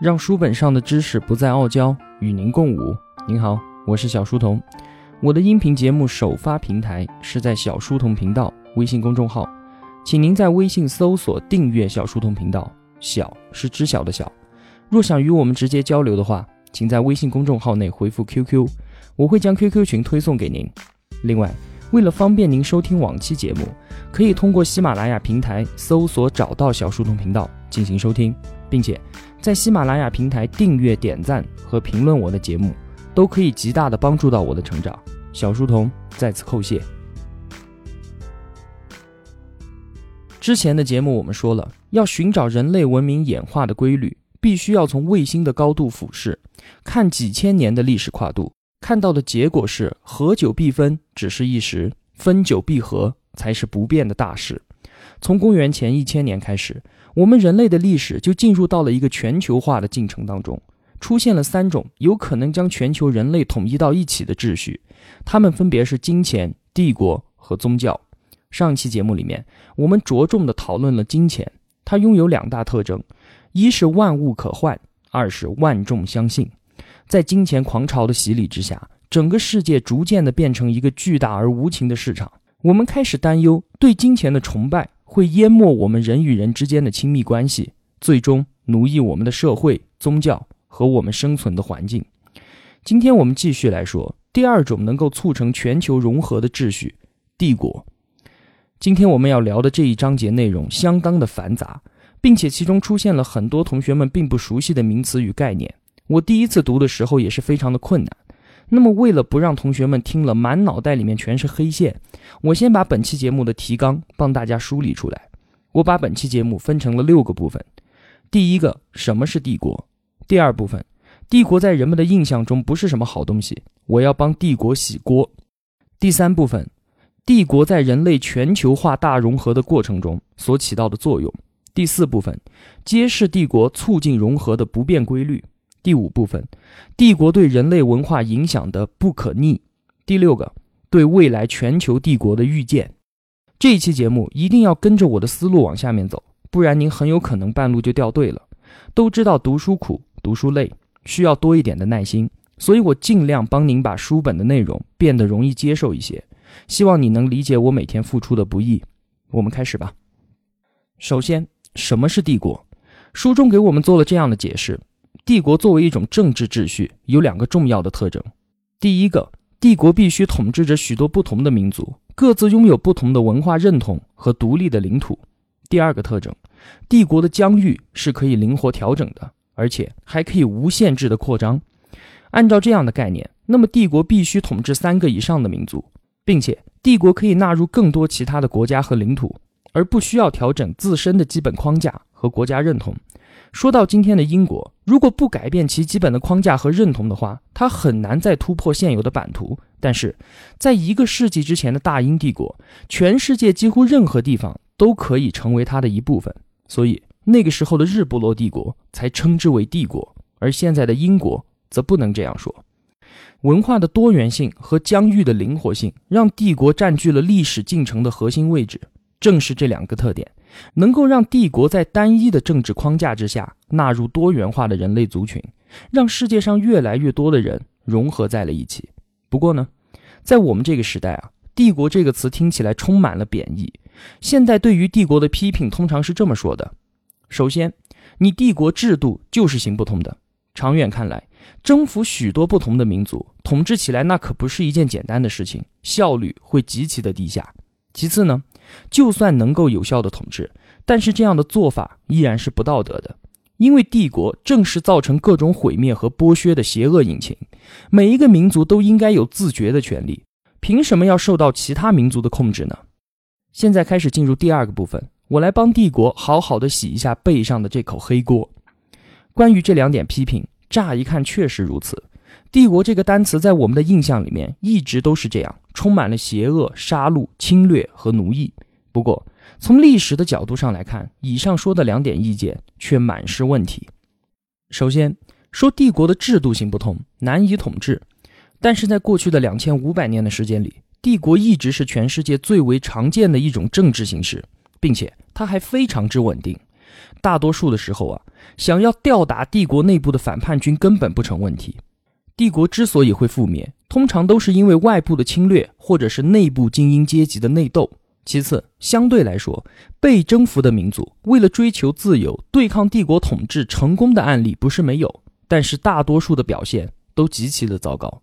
让书本上的知识不再傲娇，与您共舞。您好，我是小书童。我的音频节目首发平台是在小书童频道微信公众号，请您在微信搜索订阅小书童频道。小是知晓的小。若想与我们直接交流的话，请在微信公众号内回复 QQ，我会将 QQ 群推送给您。另外，为了方便您收听往期节目，可以通过喜马拉雅平台搜索找到小书童频道进行收听，并且在喜马拉雅平台订阅、点赞和评论我的节目，都可以极大的帮助到我的成长。小书童在此叩谢。之前的节目我们说了，要寻找人类文明演化的规律，必须要从卫星的高度俯视，看几千年的历史跨度。看到的结果是，合久必分只是一时，分久必合才是不变的大事。从公元前一千年开始，我们人类的历史就进入到了一个全球化的进程当中，出现了三种有可能将全球人类统一到一起的秩序，它们分别是金钱、帝国和宗教。上期节目里面，我们着重的讨论了金钱，它拥有两大特征：一是万物可换，二是万众相信。在金钱狂潮的洗礼之下，整个世界逐渐的变成一个巨大而无情的市场。我们开始担忧，对金钱的崇拜会淹没我们人与人之间的亲密关系，最终奴役我们的社会、宗教和我们生存的环境。今天我们继续来说第二种能够促成全球融合的秩序——帝国。今天我们要聊的这一章节内容相当的繁杂，并且其中出现了很多同学们并不熟悉的名词与概念。我第一次读的时候也是非常的困难。那么，为了不让同学们听了满脑袋里面全是黑线，我先把本期节目的提纲帮大家梳理出来。我把本期节目分成了六个部分。第一个，什么是帝国？第二部分，帝国在人们的印象中不是什么好东西，我要帮帝国洗锅。第三部分，帝国在人类全球化大融合的过程中所起到的作用。第四部分，揭示帝国促进融合的不变规律。第五部分，帝国对人类文化影响的不可逆。第六个，对未来全球帝国的预见。这一期节目一定要跟着我的思路往下面走，不然您很有可能半路就掉队了。都知道读书苦，读书累，需要多一点的耐心，所以我尽量帮您把书本的内容变得容易接受一些。希望你能理解我每天付出的不易。我们开始吧。首先，什么是帝国？书中给我们做了这样的解释。帝国作为一种政治秩序，有两个重要的特征。第一个，帝国必须统治着许多不同的民族，各自拥有不同的文化认同和独立的领土。第二个特征，帝国的疆域是可以灵活调整的，而且还可以无限制的扩张。按照这样的概念，那么帝国必须统治三个以上的民族，并且帝国可以纳入更多其他的国家和领土，而不需要调整自身的基本框架和国家认同。说到今天的英国，如果不改变其基本的框架和认同的话，它很难再突破现有的版图。但是，在一个世纪之前的大英帝国，全世界几乎任何地方都可以成为它的一部分，所以那个时候的日不落帝国才称之为帝国。而现在的英国则不能这样说。文化的多元性和疆域的灵活性，让帝国占据了历史进程的核心位置。正是这两个特点。能够让帝国在单一的政治框架之下纳入多元化的人类族群，让世界上越来越多的人融合在了一起。不过呢，在我们这个时代啊，帝国这个词听起来充满了贬义。现在对于帝国的批评通常是这么说的：首先，你帝国制度就是行不通的。长远看来，征服许多不同的民族，统治起来那可不是一件简单的事情，效率会极其的低下。其次呢？就算能够有效的统治，但是这样的做法依然是不道德的，因为帝国正是造成各种毁灭和剥削的邪恶引擎。每一个民族都应该有自觉的权利，凭什么要受到其他民族的控制呢？现在开始进入第二个部分，我来帮帝国好好的洗一下背上的这口黑锅。关于这两点批评，乍一看确实如此。帝国这个单词在我们的印象里面一直都是这样，充满了邪恶、杀戮、侵略和奴役。不过，从历史的角度上来看，以上说的两点意见却满是问题。首先说帝国的制度行不通，难以统治。但是在过去的两千五百年的时间里，帝国一直是全世界最为常见的一种政治形式，并且它还非常之稳定。大多数的时候啊，想要吊打帝国内部的反叛军根本不成问题。帝国之所以会覆灭，通常都是因为外部的侵略，或者是内部精英阶级的内斗。其次，相对来说，被征服的民族为了追求自由，对抗帝国统治成功的案例不是没有，但是大多数的表现都极其的糟糕。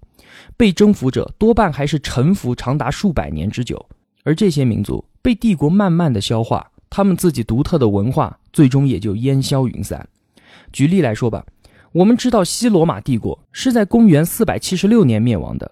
被征服者多半还是臣服长达数百年之久，而这些民族被帝国慢慢的消化，他们自己独特的文化最终也就烟消云散。举例来说吧。我们知道西罗马帝国是在公元四百七十六年灭亡的，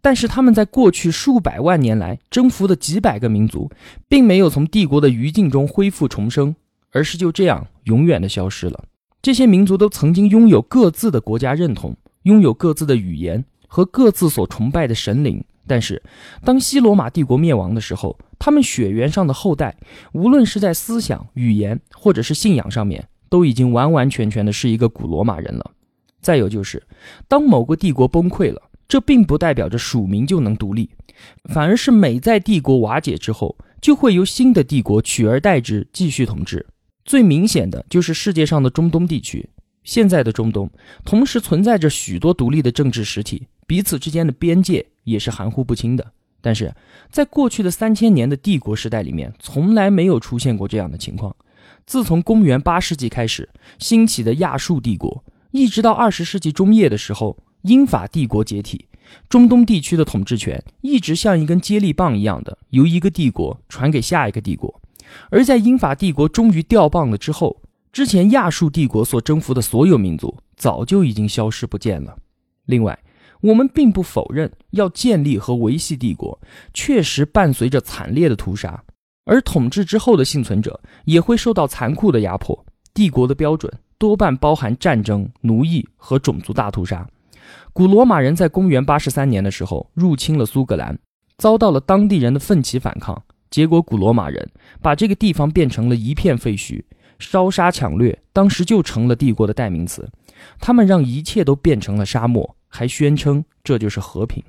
但是他们在过去数百万年来征服的几百个民族，并没有从帝国的余烬中恢复重生，而是就这样永远的消失了。这些民族都曾经拥有各自的国家认同，拥有各自的语言和各自所崇拜的神灵，但是当西罗马帝国灭亡的时候，他们血缘上的后代，无论是在思想、语言或者是信仰上面。都已经完完全全的是一个古罗马人了。再有就是，当某个帝国崩溃了，这并不代表着属民就能独立，反而是每在帝国瓦解之后，就会由新的帝国取而代之继续统治。最明显的就是世界上的中东地区，现在的中东同时存在着许多独立的政治实体，彼此之间的边界也是含糊不清的。但是在过去的三千年的帝国时代里面，从来没有出现过这样的情况。自从公元八世纪开始兴起的亚述帝国，一直到二十世纪中叶的时候，英法帝国解体，中东地区的统治权一直像一根接力棒一样的由一个帝国传给下一个帝国。而在英法帝国终于掉棒了之后，之前亚述帝国所征服的所有民族早就已经消失不见了。另外，我们并不否认要建立和维系帝国，确实伴随着惨烈的屠杀。而统治之后的幸存者也会受到残酷的压迫。帝国的标准多半包含战争、奴役和种族大屠杀。古罗马人在公元八十三年的时候入侵了苏格兰，遭到了当地人的奋起反抗。结果，古罗马人把这个地方变成了一片废墟，烧杀抢掠，当时就成了帝国的代名词。他们让一切都变成了沙漠，还宣称这就是和平。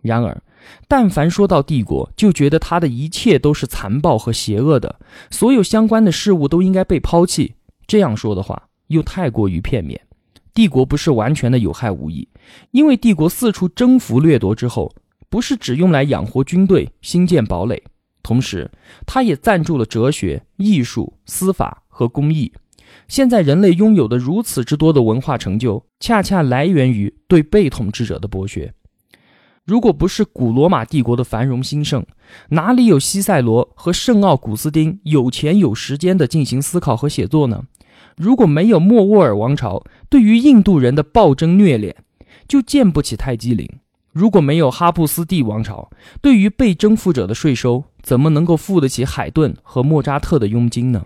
然而，但凡说到帝国，就觉得他的一切都是残暴和邪恶的，所有相关的事物都应该被抛弃。这样说的话，又太过于片面。帝国不是完全的有害无益，因为帝国四处征服掠夺之后，不是只用来养活军队、兴建堡垒，同时，他也赞助了哲学、艺术、司法和公益。现在人类拥有的如此之多的文化成就，恰恰来源于对被统治者的剥削。如果不是古罗马帝国的繁荣兴盛，哪里有西塞罗和圣奥古斯丁有钱有时间的进行思考和写作呢？如果没有莫卧儿王朝对于印度人的暴政虐敛，就建不起泰姬陵；如果没有哈布斯帝王朝对于被征服者的税收，怎么能够付得起海顿和莫扎特的佣金呢？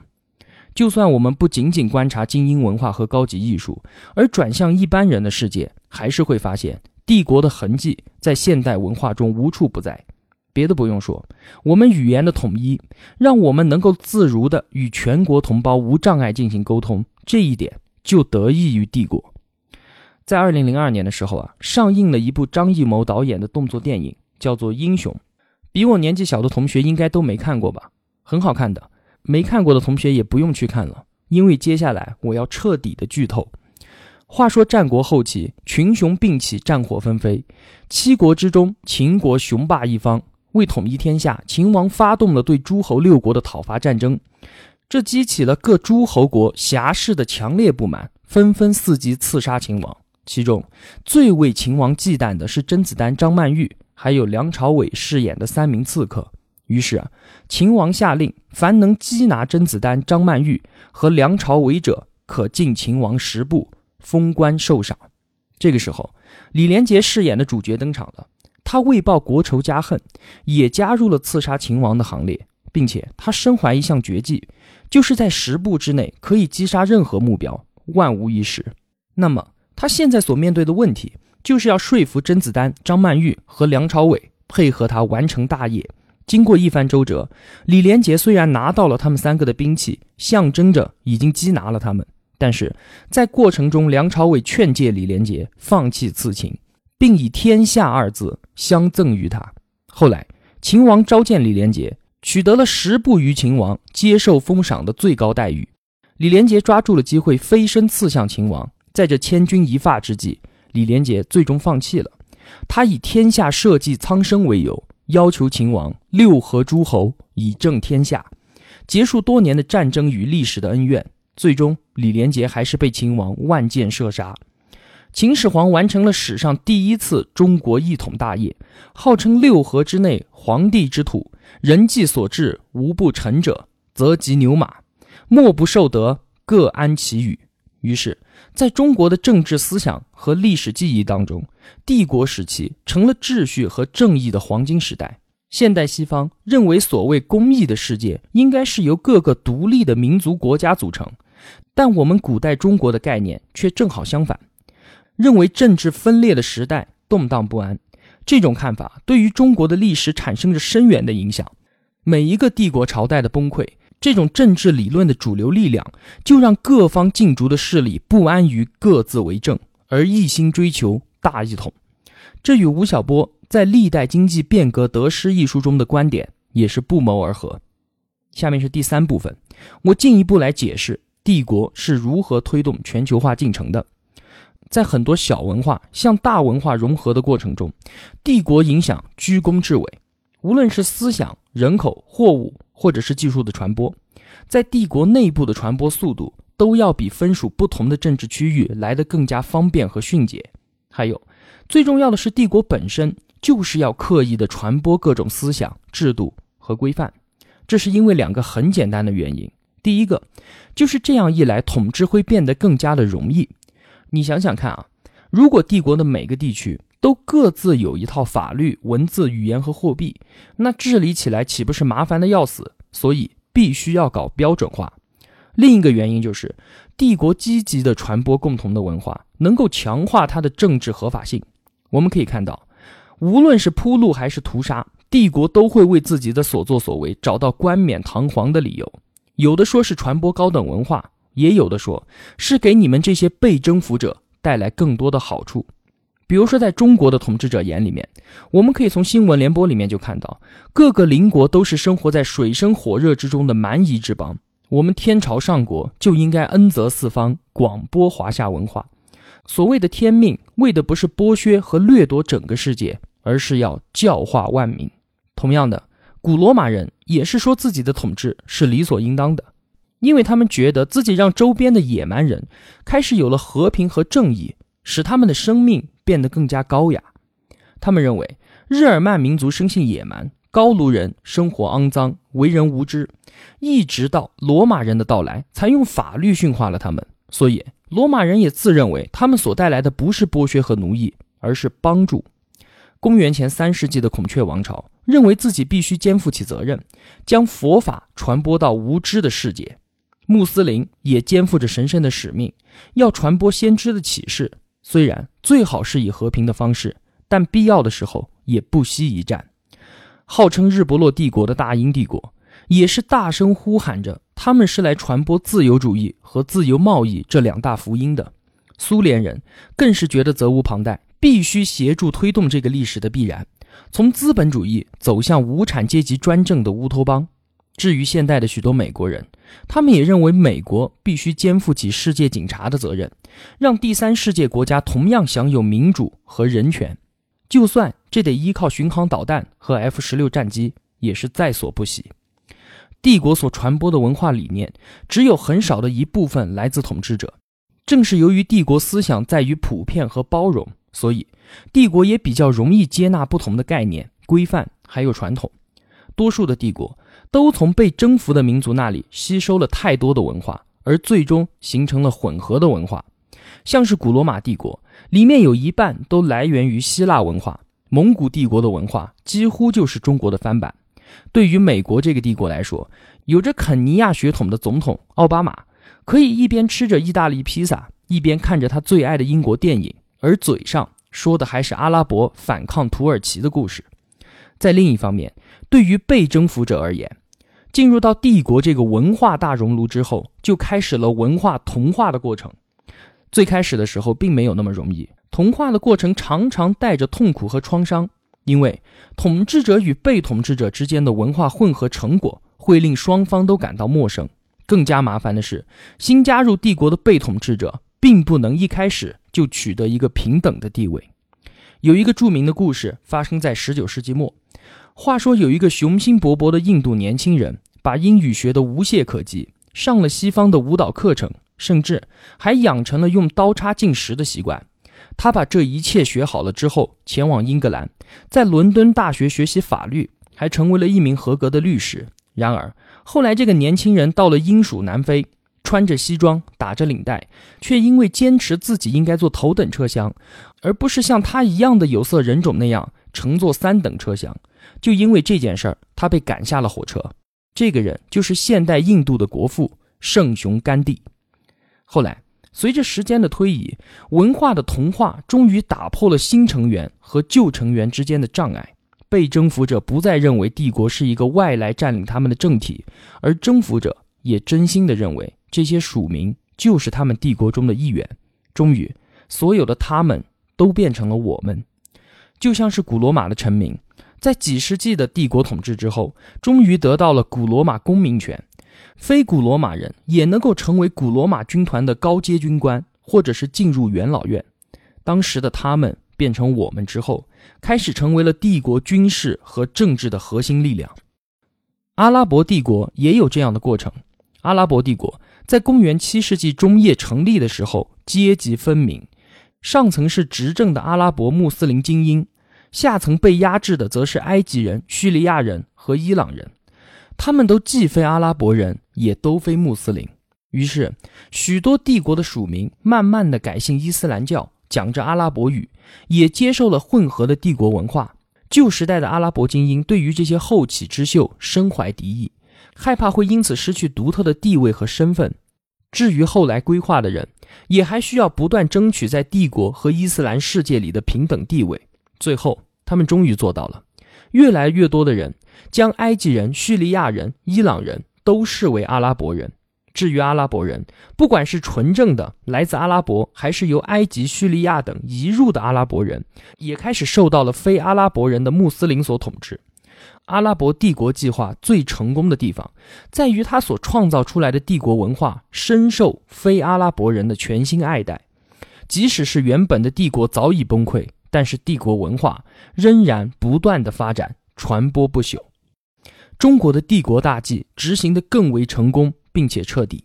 就算我们不仅仅观察精英文化和高级艺术，而转向一般人的世界，还是会发现。帝国的痕迹在现代文化中无处不在，别的不用说，我们语言的统一，让我们能够自如的与全国同胞无障碍进行沟通，这一点就得益于帝国。在二零零二年的时候啊，上映了一部张艺谋导演的动作电影，叫做《英雄》，比我年纪小的同学应该都没看过吧？很好看的，没看过的同学也不用去看了，因为接下来我要彻底的剧透。话说战国后期，群雄并起，战火纷飞。七国之中，秦国雄霸一方，为统一天下，秦王发动了对诸侯六国的讨伐战争。这激起了各诸侯国侠士的强烈不满，纷纷伺机刺杀秦王。其中最为秦王忌惮的是甄子丹、张曼玉，还有梁朝伟饰演的三名刺客。于是啊，秦王下令，凡能缉拿甄子丹、张曼玉和梁朝伟者，可进秦王十步。封官受赏，这个时候，李连杰饰演的主角登场了。他为报国仇家恨，也加入了刺杀秦王的行列，并且他身怀一项绝技，就是在十步之内可以击杀任何目标，万无一失。那么，他现在所面对的问题，就是要说服甄子丹、张曼玉和梁朝伟配合他完成大业。经过一番周折，李连杰虽然拿到了他们三个的兵器，象征着已经缉拿了他们。但是在过程中，梁朝伟劝诫李连杰放弃刺秦，并以“天下”二字相赠于他。后来，秦王召见李连杰，取得了十步于秦王接受封赏的最高待遇。李连杰抓住了机会，飞身刺向秦王。在这千钧一发之际，李连杰最终放弃了。他以天下社稷苍生为由，要求秦王六合诸侯，以正天下，结束多年的战争与历史的恩怨。最终，李连杰还是被秦王万箭射杀。秦始皇完成了史上第一次中国一统大业，号称六合之内，皇帝之土，人迹所至，无不臣者，则及牛马，莫不受德，各安其羽。于是，在中国的政治思想和历史记忆当中，帝国时期成了秩序和正义的黄金时代。现代西方认为，所谓公义的世界应该是由各个独立的民族国家组成，但我们古代中国的概念却正好相反。认为政治分裂的时代动荡不安，这种看法对于中国的历史产生着深远的影响。每一个帝国朝代的崩溃，这种政治理论的主流力量就让各方竞逐的势力不安于各自为政，而一心追求大一统。这与吴晓波在《历代经济变革得失》一书中的观点也是不谋而合。下面是第三部分，我进一步来解释帝国是如何推动全球化进程的。在很多小文化向大文化融合的过程中，帝国影响居功至伟。无论是思想、人口、货物，或者是技术的传播，在帝国内部的传播速度都要比分属不同的政治区域来得更加方便和迅捷。还有，最重要的是，帝国本身就是要刻意的传播各种思想、制度和规范。这是因为两个很简单的原因。第一个，就是这样一来，统治会变得更加的容易。你想想看啊，如果帝国的每个地区都各自有一套法律、文字、语言和货币，那治理起来岂不是麻烦的要死？所以必须要搞标准化。另一个原因就是，帝国积极的传播共同的文化，能够强化它的政治合法性。我们可以看到，无论是铺路还是屠杀，帝国都会为自己的所作所为找到冠冕堂皇的理由。有的说是传播高等文化。也有的说，是给你们这些被征服者带来更多的好处。比如说，在中国的统治者眼里面，我们可以从新闻联播里面就看到，各个邻国都是生活在水深火热之中的蛮夷之邦。我们天朝上国就应该恩泽四方，广播华夏文化。所谓的天命，为的不是剥削和掠夺整个世界，而是要教化万民。同样的，古罗马人也是说自己的统治是理所应当的。因为他们觉得自己让周边的野蛮人开始有了和平和正义，使他们的生命变得更加高雅。他们认为日耳曼民族生性野蛮，高卢人生活肮脏，为人无知，一直到罗马人的到来，才用法律驯化了他们。所以，罗马人也自认为他们所带来的不是剥削和奴役，而是帮助。公元前三世纪的孔雀王朝认为自己必须肩负起责任，将佛法传播到无知的世界。穆斯林也肩负着神圣的使命，要传播先知的启示。虽然最好是以和平的方式，但必要的时候也不惜一战。号称日不落帝国的大英帝国，也是大声呼喊着，他们是来传播自由主义和自由贸易这两大福音的。苏联人更是觉得责无旁贷，必须协助推动这个历史的必然，从资本主义走向无产阶级专政的乌托邦。至于现代的许多美国人，他们也认为美国必须肩负起世界警察的责任，让第三世界国家同样享有民主和人权，就算这得依靠巡航导弹和 F 十六战机，也是在所不惜。帝国所传播的文化理念，只有很少的一部分来自统治者。正是由于帝国思想在于普遍和包容，所以帝国也比较容易接纳不同的概念、规范还有传统。多数的帝国。都从被征服的民族那里吸收了太多的文化，而最终形成了混合的文化。像是古罗马帝国，里面有一半都来源于希腊文化；蒙古帝国的文化几乎就是中国的翻版。对于美国这个帝国来说，有着肯尼亚血统的总统奥巴马，可以一边吃着意大利披萨，一边看着他最爱的英国电影，而嘴上说的还是阿拉伯反抗土耳其的故事。在另一方面，对于被征服者而言，进入到帝国这个文化大熔炉之后，就开始了文化同化的过程。最开始的时候并没有那么容易，同化的过程常常带着痛苦和创伤，因为统治者与被统治者之间的文化混合成果会令双方都感到陌生。更加麻烦的是，新加入帝国的被统治者并不能一开始就取得一个平等的地位。有一个著名的故事发生在十九世纪末。话说，有一个雄心勃勃的印度年轻人，把英语学得无懈可击，上了西方的舞蹈课程，甚至还养成了用刀叉进食的习惯。他把这一切学好了之后，前往英格兰，在伦敦大学学习法律，还成为了一名合格的律师。然而，后来，这个年轻人到了英属南非，穿着西装，打着领带，却因为坚持自己应该坐头等车厢，而不是像他一样的有色人种那样乘坐三等车厢，就因为这件事儿，他被赶下了火车。这个人就是现代印度的国父圣雄甘地。后来，随着时间的推移，文化的同化终于打破了新成员和旧成员之间的障碍。被征服者不再认为帝国是一个外来占领他们的政体，而征服者也真心的认为这些属民就是他们帝国中的一员。终于，所有的他们都变成了我们，就像是古罗马的臣民，在几世纪的帝国统治之后，终于得到了古罗马公民权，非古罗马人也能够成为古罗马军团的高阶军官，或者是进入元老院。当时的他们。变成我们之后，开始成为了帝国军事和政治的核心力量。阿拉伯帝国也有这样的过程。阿拉伯帝国在公元七世纪中叶成立的时候，阶级分明，上层是执政的阿拉伯穆斯林精英，下层被压制的则是埃及人、叙利亚人和伊朗人。他们都既非阿拉伯人，也都非穆斯林。于是，许多帝国的属民慢慢的改信伊斯兰教。讲着阿拉伯语，也接受了混合的帝国文化。旧时代的阿拉伯精英对于这些后起之秀深怀敌意，害怕会因此失去独特的地位和身份。至于后来规划的人，也还需要不断争取在帝国和伊斯兰世界里的平等地位。最后，他们终于做到了。越来越多的人将埃及人、叙利亚人、伊朗人都视为阿拉伯人。至于阿拉伯人，不管是纯正的来自阿拉伯，还是由埃及、叙利亚等移入的阿拉伯人，也开始受到了非阿拉伯人的穆斯林所统治。阿拉伯帝国计划最成功的地方，在于它所创造出来的帝国文化深受非阿拉伯人的全心爱戴。即使是原本的帝国早已崩溃，但是帝国文化仍然不断的发展、传播不朽。中国的帝国大计执行的更为成功。并且彻底。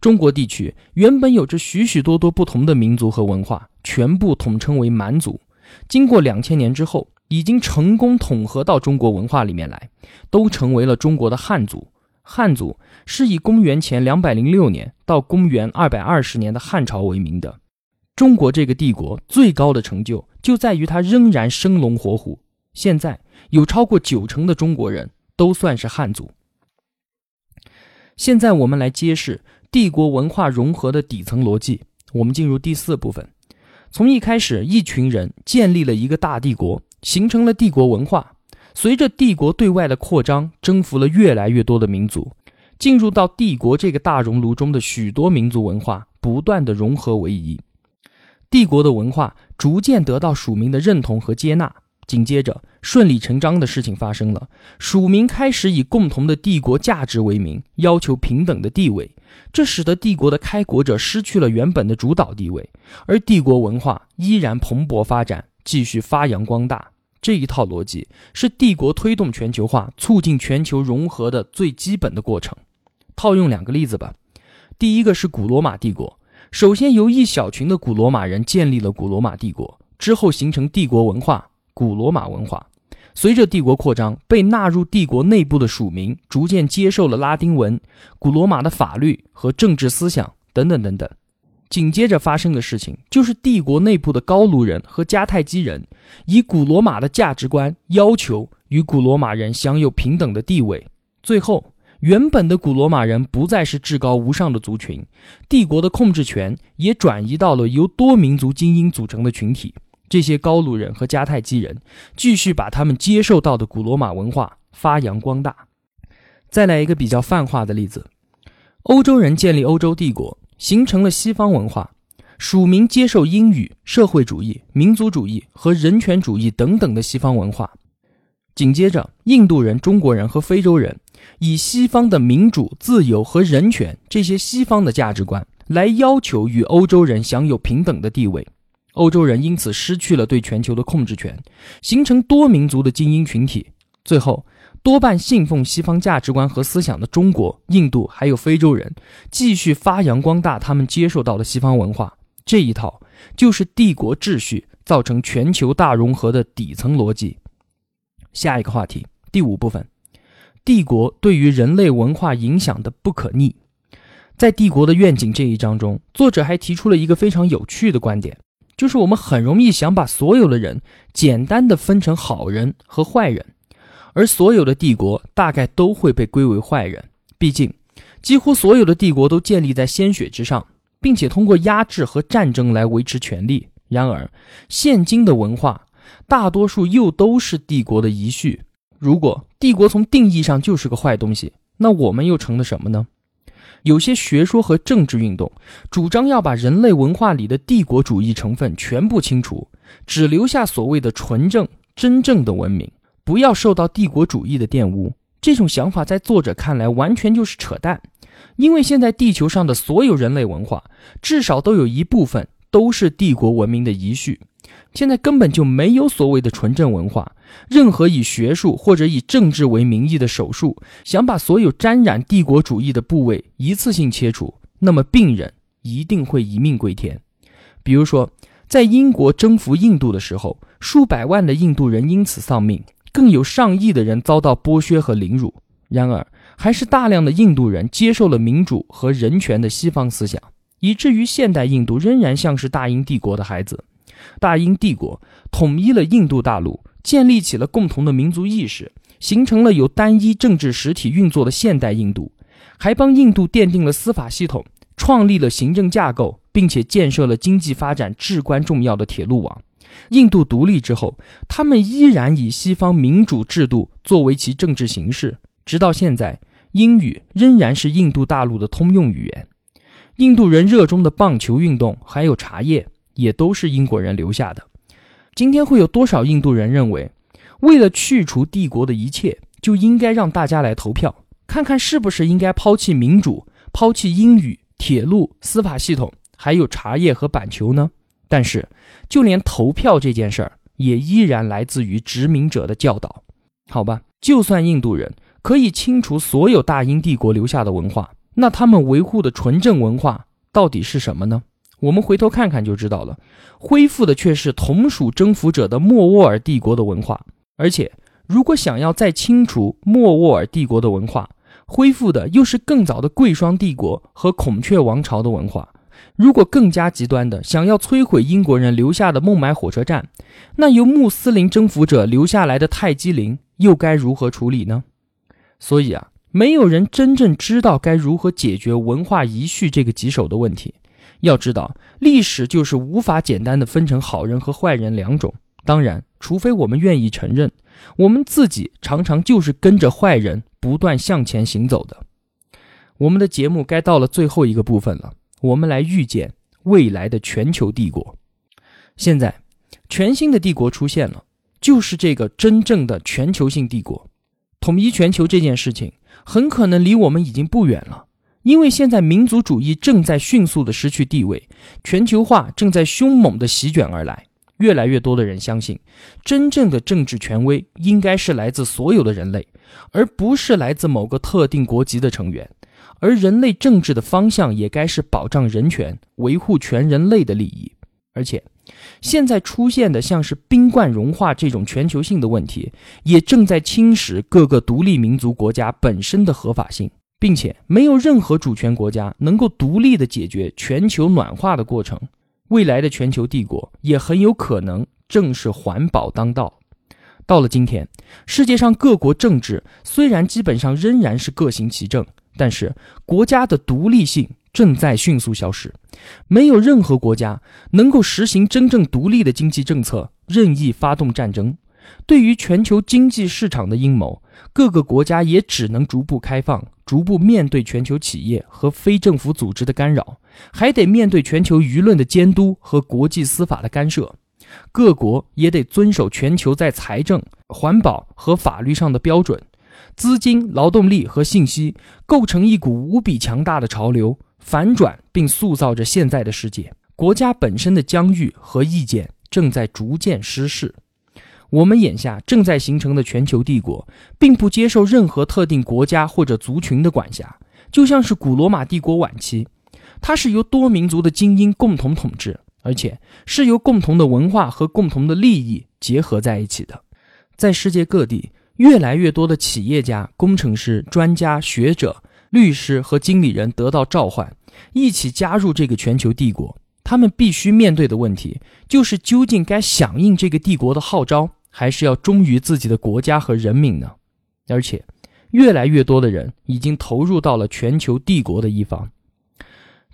中国地区原本有着许许多多不同的民族和文化，全部统称为蛮族。经过两千年之后，已经成功统合到中国文化里面来，都成为了中国的汉族。汉族是以公元前两百零六年到公元二百二十年的汉朝为名的。中国这个帝国最高的成就就在于它仍然生龙活虎。现在有超过九成的中国人都算是汉族。现在我们来揭示帝国文化融合的底层逻辑。我们进入第四部分。从一开始，一群人建立了一个大帝国，形成了帝国文化。随着帝国对外的扩张，征服了越来越多的民族，进入到帝国这个大熔炉中的许多民族文化不断的融合为一，帝国的文化逐渐得到属民的认同和接纳。紧接着，顺理成章的事情发生了，蜀民开始以共同的帝国价值为名，要求平等的地位，这使得帝国的开国者失去了原本的主导地位，而帝国文化依然蓬勃发展，继续发扬光大。这一套逻辑是帝国推动全球化、促进全球融合的最基本的过程。套用两个例子吧，第一个是古罗马帝国，首先由一小群的古罗马人建立了古罗马帝国，之后形成帝国文化。古罗马文化随着帝国扩张，被纳入帝国内部的属民逐渐接受了拉丁文、古罗马的法律和政治思想等等等等。紧接着发生的事情就是帝国内部的高卢人和迦太基人以古罗马的价值观要求与古罗马人享有平等的地位。最后，原本的古罗马人不再是至高无上的族群，帝国的控制权也转移到了由多民族精英组成的群体。这些高卢人和迦太基人继续把他们接受到的古罗马文化发扬光大。再来一个比较泛化的例子：欧洲人建立欧洲帝国，形成了西方文化；署名接受英语、社会主义、民族主义和人权主义等等的西方文化。紧接着，印度人、中国人和非洲人以西方的民主、自由和人权这些西方的价值观来要求与欧洲人享有平等的地位，欧洲人因此失去了对全球的控制权，形成多民族的精英群体。最后，多半信奉西方价值观和思想的中国、印度还有非洲人继续发扬光大他们接受到的西方文化，这一套就是帝国秩序造成全球大融合的底层逻辑。下一个话题，第五部分，帝国对于人类文化影响的不可逆。在《帝国的愿景》这一章中，作者还提出了一个非常有趣的观点，就是我们很容易想把所有的人简单的分成好人和坏人，而所有的帝国大概都会被归为坏人。毕竟，几乎所有的帝国都建立在鲜血之上，并且通过压制和战争来维持权力。然而，现今的文化。大多数又都是帝国的遗绪。如果帝国从定义上就是个坏东西，那我们又成了什么呢？有些学说和政治运动主张要把人类文化里的帝国主义成分全部清除，只留下所谓的纯正、真正的文明，不要受到帝国主义的玷污。这种想法在作者看来完全就是扯淡，因为现在地球上的所有人类文化，至少都有一部分都是帝国文明的遗绪。现在根本就没有所谓的纯正文化，任何以学术或者以政治为名义的手术，想把所有沾染帝国主义的部位一次性切除，那么病人一定会一命归天。比如说，在英国征服印度的时候，数百万的印度人因此丧命，更有上亿的人遭到剥削和凌辱。然而，还是大量的印度人接受了民主和人权的西方思想，以至于现代印度仍然像是大英帝国的孩子。大英帝国统一了印度大陆，建立起了共同的民族意识，形成了有单一政治实体运作的现代印度，还帮印度奠定了司法系统，创立了行政架构，并且建设了经济发展至关重要的铁路网。印度独立之后，他们依然以西方民主制度作为其政治形式，直到现在，英语仍然是印度大陆的通用语言。印度人热衷的棒球运动，还有茶叶。也都是英国人留下的。今天会有多少印度人认为，为了去除帝国的一切，就应该让大家来投票，看看是不是应该抛弃民主、抛弃英语、铁路、司法系统，还有茶叶和板球呢？但是，就连投票这件事儿，也依然来自于殖民者的教导。好吧，就算印度人可以清除所有大英帝国留下的文化，那他们维护的纯正文化到底是什么呢？我们回头看看就知道了，恢复的却是同属征服者的莫卧儿帝国的文化。而且，如果想要再清除莫卧儿帝国的文化，恢复的又是更早的贵霜帝国和孔雀王朝的文化。如果更加极端的想要摧毁英国人留下的孟买火车站，那由穆斯林征服者留下来的泰姬陵又该如何处理呢？所以啊，没有人真正知道该如何解决文化遗绪这个棘手的问题。要知道，历史就是无法简单的分成好人和坏人两种。当然，除非我们愿意承认，我们自己常常就是跟着坏人不断向前行走的。我们的节目该到了最后一个部分了，我们来预见未来的全球帝国。现在，全新的帝国出现了，就是这个真正的全球性帝国，统一全球这件事情，很可能离我们已经不远了。因为现在民族主义正在迅速的失去地位，全球化正在凶猛的席卷而来。越来越多的人相信，真正的政治权威应该是来自所有的人类，而不是来自某个特定国籍的成员。而人类政治的方向也该是保障人权，维护全人类的利益。而且，现在出现的像是冰冠融化这种全球性的问题，也正在侵蚀各个独立民族国家本身的合法性。并且没有任何主权国家能够独立的解决全球暖化的过程，未来的全球帝国也很有可能正是环保当道。到了今天，世界上各国政治虽然基本上仍然是各行其政，但是国家的独立性正在迅速消失，没有任何国家能够实行真正独立的经济政策，任意发动战争。对于全球经济市场的阴谋，各个国家也只能逐步开放。逐步面对全球企业和非政府组织的干扰，还得面对全球舆论的监督和国际司法的干涉。各国也得遵守全球在财政、环保和法律上的标准。资金、劳动力和信息构成一股无比强大的潮流，反转并塑造着现在的世界。国家本身的疆域和意见正在逐渐失势。我们眼下正在形成的全球帝国，并不接受任何特定国家或者族群的管辖，就像是古罗马帝国晚期，它是由多民族的精英共同统治，而且是由共同的文化和共同的利益结合在一起的。在世界各地。越来越多的企业家、工程师、专家、学者、律师和经理人得到召唤，一起加入这个全球帝国。他们必须面对的问题就是：究竟该响应这个帝国的号召，还是要忠于自己的国家和人民呢？而且，越来越多的人已经投入到了全球帝国的一方。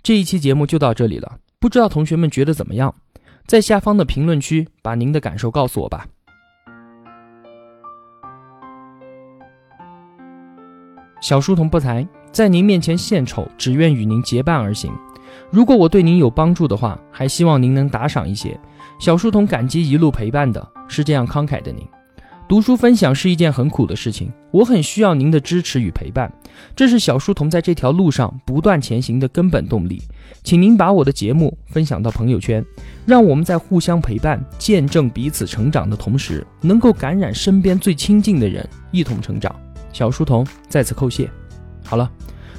这一期节目就到这里了，不知道同学们觉得怎么样？在下方的评论区把您的感受告诉我吧。小书童不才，在您面前献丑，只愿与您结伴而行。如果我对您有帮助的话，还希望您能打赏一些。小书童感激一路陪伴的是这样慷慨的您。读书分享是一件很苦的事情，我很需要您的支持与陪伴，这是小书童在这条路上不断前行的根本动力。请您把我的节目分享到朋友圈，让我们在互相陪伴、见证彼此成长的同时，能够感染身边最亲近的人，一同成长。小书童在此叩谢。好了，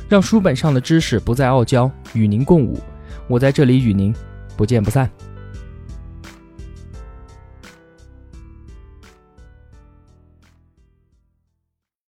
让书本上的知识不再傲娇，与您共舞。我在这里与您不见不散。